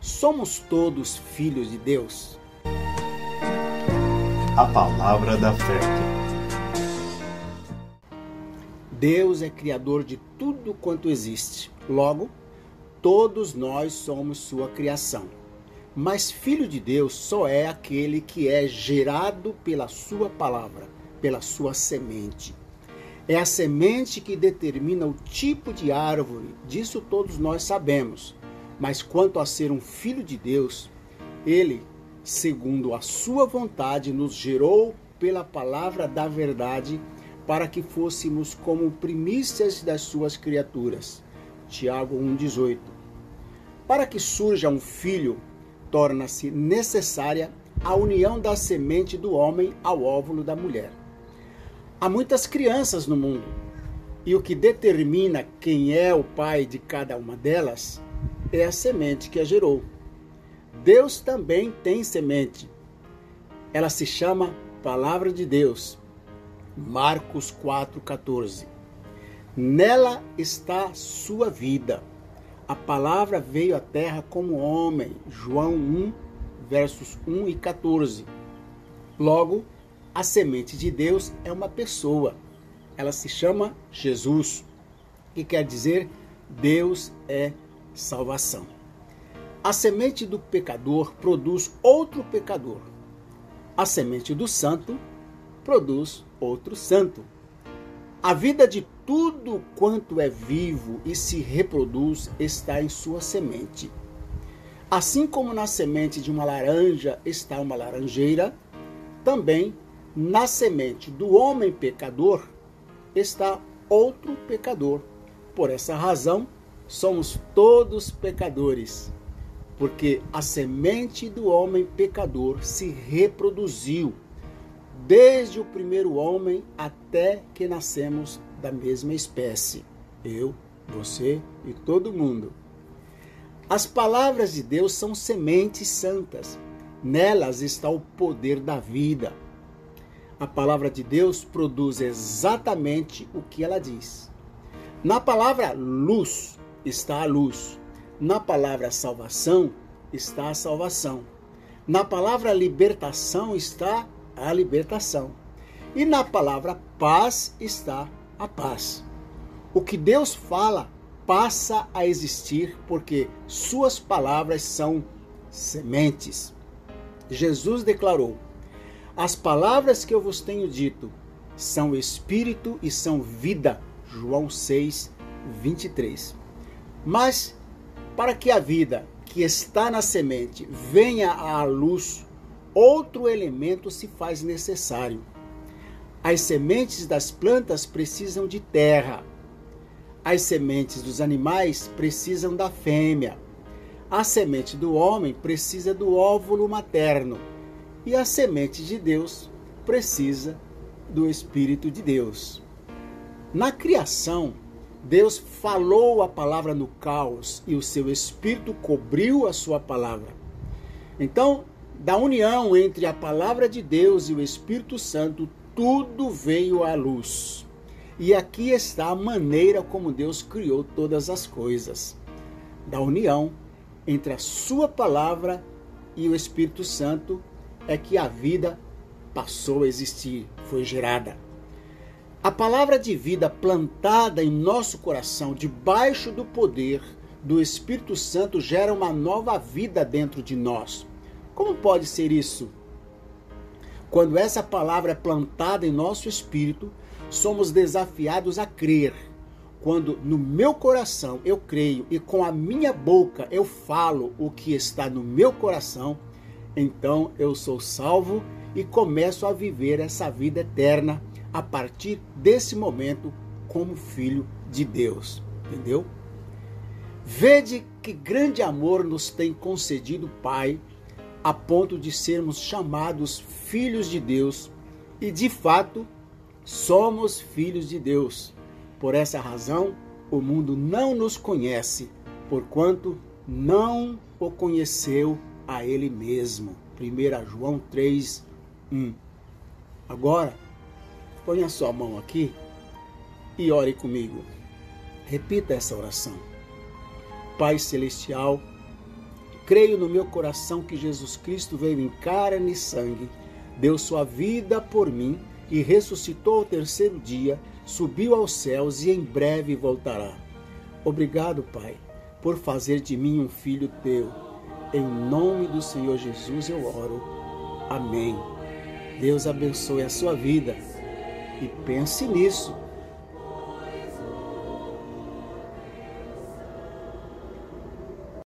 Somos todos filhos de Deus? A palavra da fé. Deus é criador de tudo quanto existe. Logo, todos nós somos sua criação. Mas filho de Deus só é aquele que é gerado pela sua palavra, pela sua semente. É a semente que determina o tipo de árvore, disso todos nós sabemos. Mas quanto a ser um filho de Deus, ele, segundo a sua vontade, nos gerou pela palavra da verdade, para que fôssemos como primícias das suas criaturas. Tiago 1,18. Para que surja um filho, torna-se necessária a união da semente do homem ao óvulo da mulher. Há muitas crianças no mundo, e o que determina quem é o pai de cada uma delas é a semente que a gerou. Deus também tem semente. Ela se chama Palavra de Deus. Marcos 4,14. Nela está sua vida. A palavra veio à terra como homem. João 1, versos 1 e 14. Logo, a semente de Deus é uma pessoa. Ela se chama Jesus, que quer dizer Deus é salvação. A semente do pecador produz outro pecador. A semente do santo produz outro santo. A vida de tudo quanto é vivo e se reproduz está em sua semente. Assim como na semente de uma laranja está uma laranjeira, também na semente do homem pecador está outro pecador. Por essa razão, somos todos pecadores, porque a semente do homem pecador se reproduziu desde o primeiro homem até que nascemos da mesma espécie. Eu, você e todo mundo. As palavras de Deus são sementes santas. Nelas está o poder da vida. A palavra de Deus produz exatamente o que ela diz. Na palavra luz está a luz. Na palavra salvação está a salvação. Na palavra libertação está a libertação. E na palavra paz está a paz. O que Deus fala passa a existir porque suas palavras são sementes. Jesus declarou: as palavras que eu vos tenho dito são espírito e são vida. João 6, 23. Mas para que a vida que está na semente venha à luz, outro elemento se faz necessário. As sementes das plantas precisam de terra. As sementes dos animais precisam da fêmea. A semente do homem precisa do óvulo materno. E a semente de Deus precisa do Espírito de Deus. Na criação, Deus falou a palavra no caos e o seu Espírito cobriu a sua palavra. Então, da união entre a palavra de Deus e o Espírito Santo, tudo veio à luz. E aqui está a maneira como Deus criou todas as coisas. Da união entre a sua palavra e o Espírito Santo é que a vida passou a existir, foi gerada. A palavra de vida plantada em nosso coração, debaixo do poder do Espírito Santo, gera uma nova vida dentro de nós. Como pode ser isso? Quando essa palavra é plantada em nosso espírito, somos desafiados a crer. Quando no meu coração eu creio e com a minha boca eu falo o que está no meu coração, então eu sou salvo e começo a viver essa vida eterna a partir desse momento como filho de Deus. Entendeu? Vede que grande amor nos tem concedido o Pai, a ponto de sermos chamados filhos de Deus, e de fato somos filhos de Deus. Por essa razão, o mundo não nos conhece, porquanto não o conheceu a Ele mesmo. 1 João 3, 1. Agora, ponha sua mão aqui e ore comigo. Repita essa oração. Pai Celestial, Creio no meu coração que Jesus Cristo veio em carne e sangue, deu sua vida por mim e ressuscitou ao terceiro dia, subiu aos céus e em breve voltará. Obrigado, Pai, por fazer de mim um filho teu. Em nome do Senhor Jesus eu oro. Amém. Deus abençoe a sua vida e pense nisso